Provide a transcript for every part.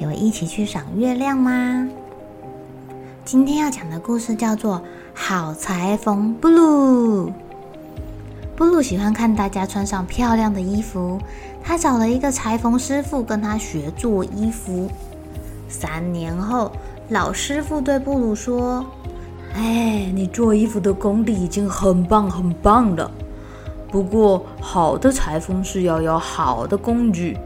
有一起去赏月亮吗？今天要讲的故事叫做《好裁缝布鲁》。布鲁喜欢看大家穿上漂亮的衣服，他找了一个裁缝师傅跟他学做衣服。三年后，老师傅对布鲁说：“哎，你做衣服的功力已经很棒很棒了。不过，好的裁缝是要有好的工具，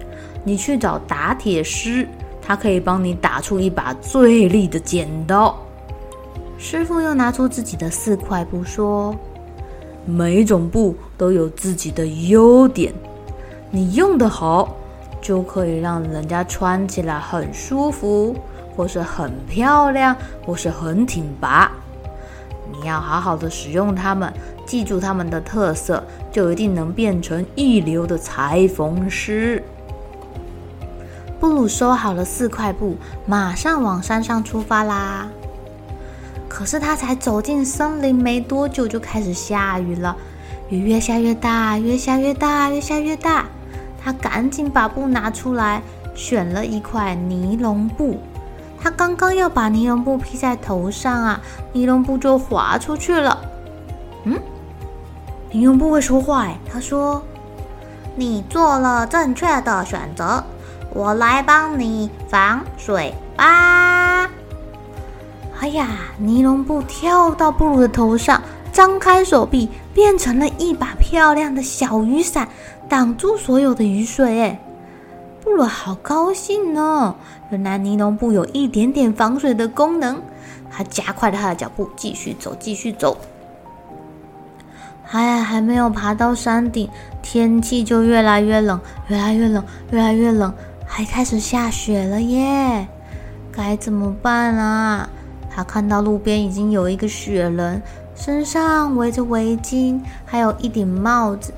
你去找打铁师。”他可以帮你打出一把最利的剪刀。师傅又拿出自己的四块布，说：“每一种布都有自己的优点，你用得好，就可以让人家穿起来很舒服，或是很漂亮，或是很挺拔。你要好好的使用它们，记住它们的特色，就一定能变成一流的裁缝师。”布鲁收好了四块布，马上往山上出发啦。可是他才走进森林没多久，就开始下雨了。雨越下越大，越下越大，越下越大。他赶紧把布拿出来，选了一块尼龙布。他刚刚要把尼龙布披在头上啊，尼龙布就滑出去了。嗯，尼龙布会说话哎，他说：“你做了正确的选择。”我来帮你防水吧！哎呀，尼龙布跳到布鲁的头上，张开手臂，变成了一把漂亮的小雨伞，挡住所有的雨水。哎，布鲁好高兴哦！原来尼龙布有一点点防水的功能。他加快了他的脚步，继续走，继续走。哎呀，还没有爬到山顶，天气就越来越冷，越来越冷，越来越冷。还开始下雪了耶，该怎么办啊？他看到路边已经有一个雪人，身上围着围巾，还有一顶帽子，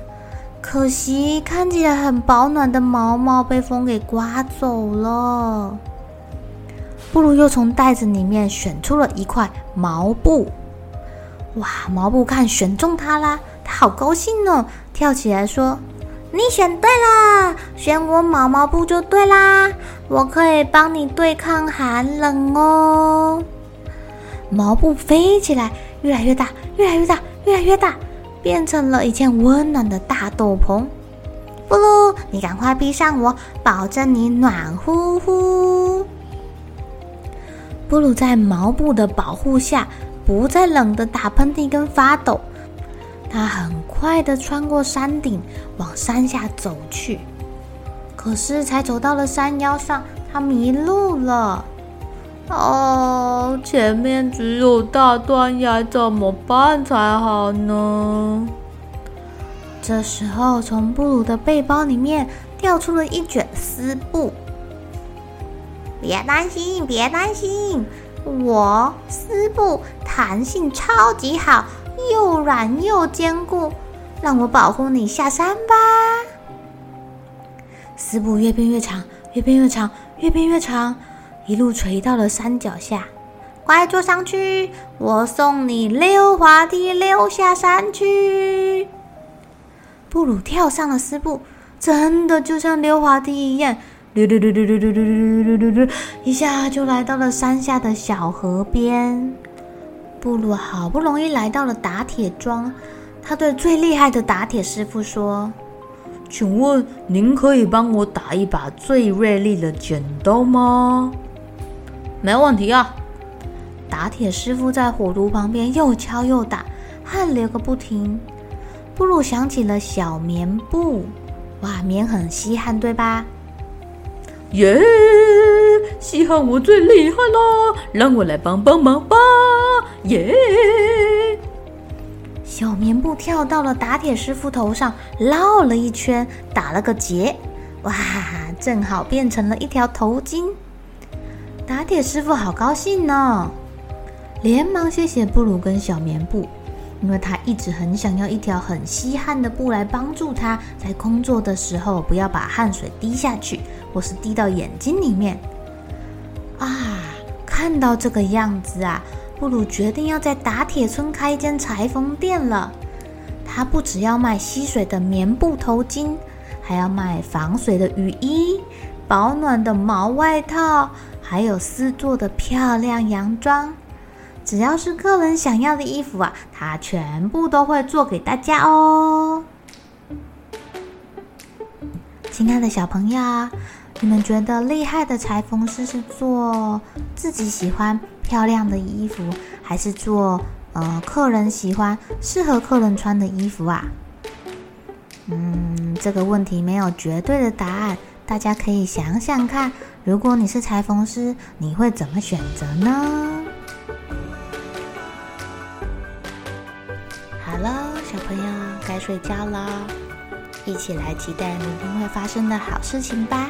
可惜看起来很保暖的毛毛被风给刮走了。布鲁又从袋子里面选出了一块毛布，哇，毛布看选中它啦，他好高兴哦，跳起来说。你选对了，选我毛毛布就对啦，我可以帮你对抗寒冷哦。毛布飞起来，越来越大，越来越大，越来越大，变成了一件温暖的大斗篷。布鲁，你赶快披上我，保证你暖乎乎。布鲁在毛布的保护下，不再冷得打喷嚏跟发抖。他很快的穿过山顶，往山下走去。可是，才走到了山腰上，他迷路了。哦，前面只有大断崖，怎么办才好呢？这时候，从布鲁的背包里面掉出了一卷丝布。别担心，别担心，我丝布弹性超级好。又软又坚固，让我保护你下山吧。丝布越变越长，越变越长，越变越长，一路垂到了山脚下。快坐上去，我送你溜滑梯溜下山去。布鲁跳上了丝布，真的就像溜滑梯一样，溜溜溜溜溜溜溜溜溜溜，一下就来到了山下的小河边。布鲁好不容易来到了打铁庄，他对最厉害的打铁师傅说：“请问您可以帮我打一把最锐利的剪刀吗？”没问题啊。打铁师傅在火炉旁边又敲又打，汗流个不停。布鲁想起了小棉布，哇，棉很稀罕，对吧？耶，稀罕我最厉害了，让我来帮帮忙吧！耶！小棉布跳到了打铁师傅头上，绕了一圈，打了个结，哇，正好变成了一条头巾。打铁师傅好高兴呢，连忙谢谢布鲁跟小棉布，因为他一直很想要一条很稀罕的布来帮助他在工作的时候不要把汗水滴下去，或是滴到眼睛里面。啊，看到这个样子啊！布鲁决定要在打铁村开一间裁缝店了。他不只要卖吸水的棉布头巾，还要卖防水的雨衣、保暖的毛外套，还有丝做的漂亮洋装。只要是客人想要的衣服啊，他全部都会做给大家哦。亲爱的小朋友，你们觉得厉害的裁缝师是做自己喜欢漂亮的衣服，还是做呃客人喜欢、适合客人穿的衣服啊？嗯，这个问题没有绝对的答案，大家可以想想看，如果你是裁缝师，你会怎么选择呢？好了，小朋友该睡觉了，一起来期待明天会发生的好事情吧。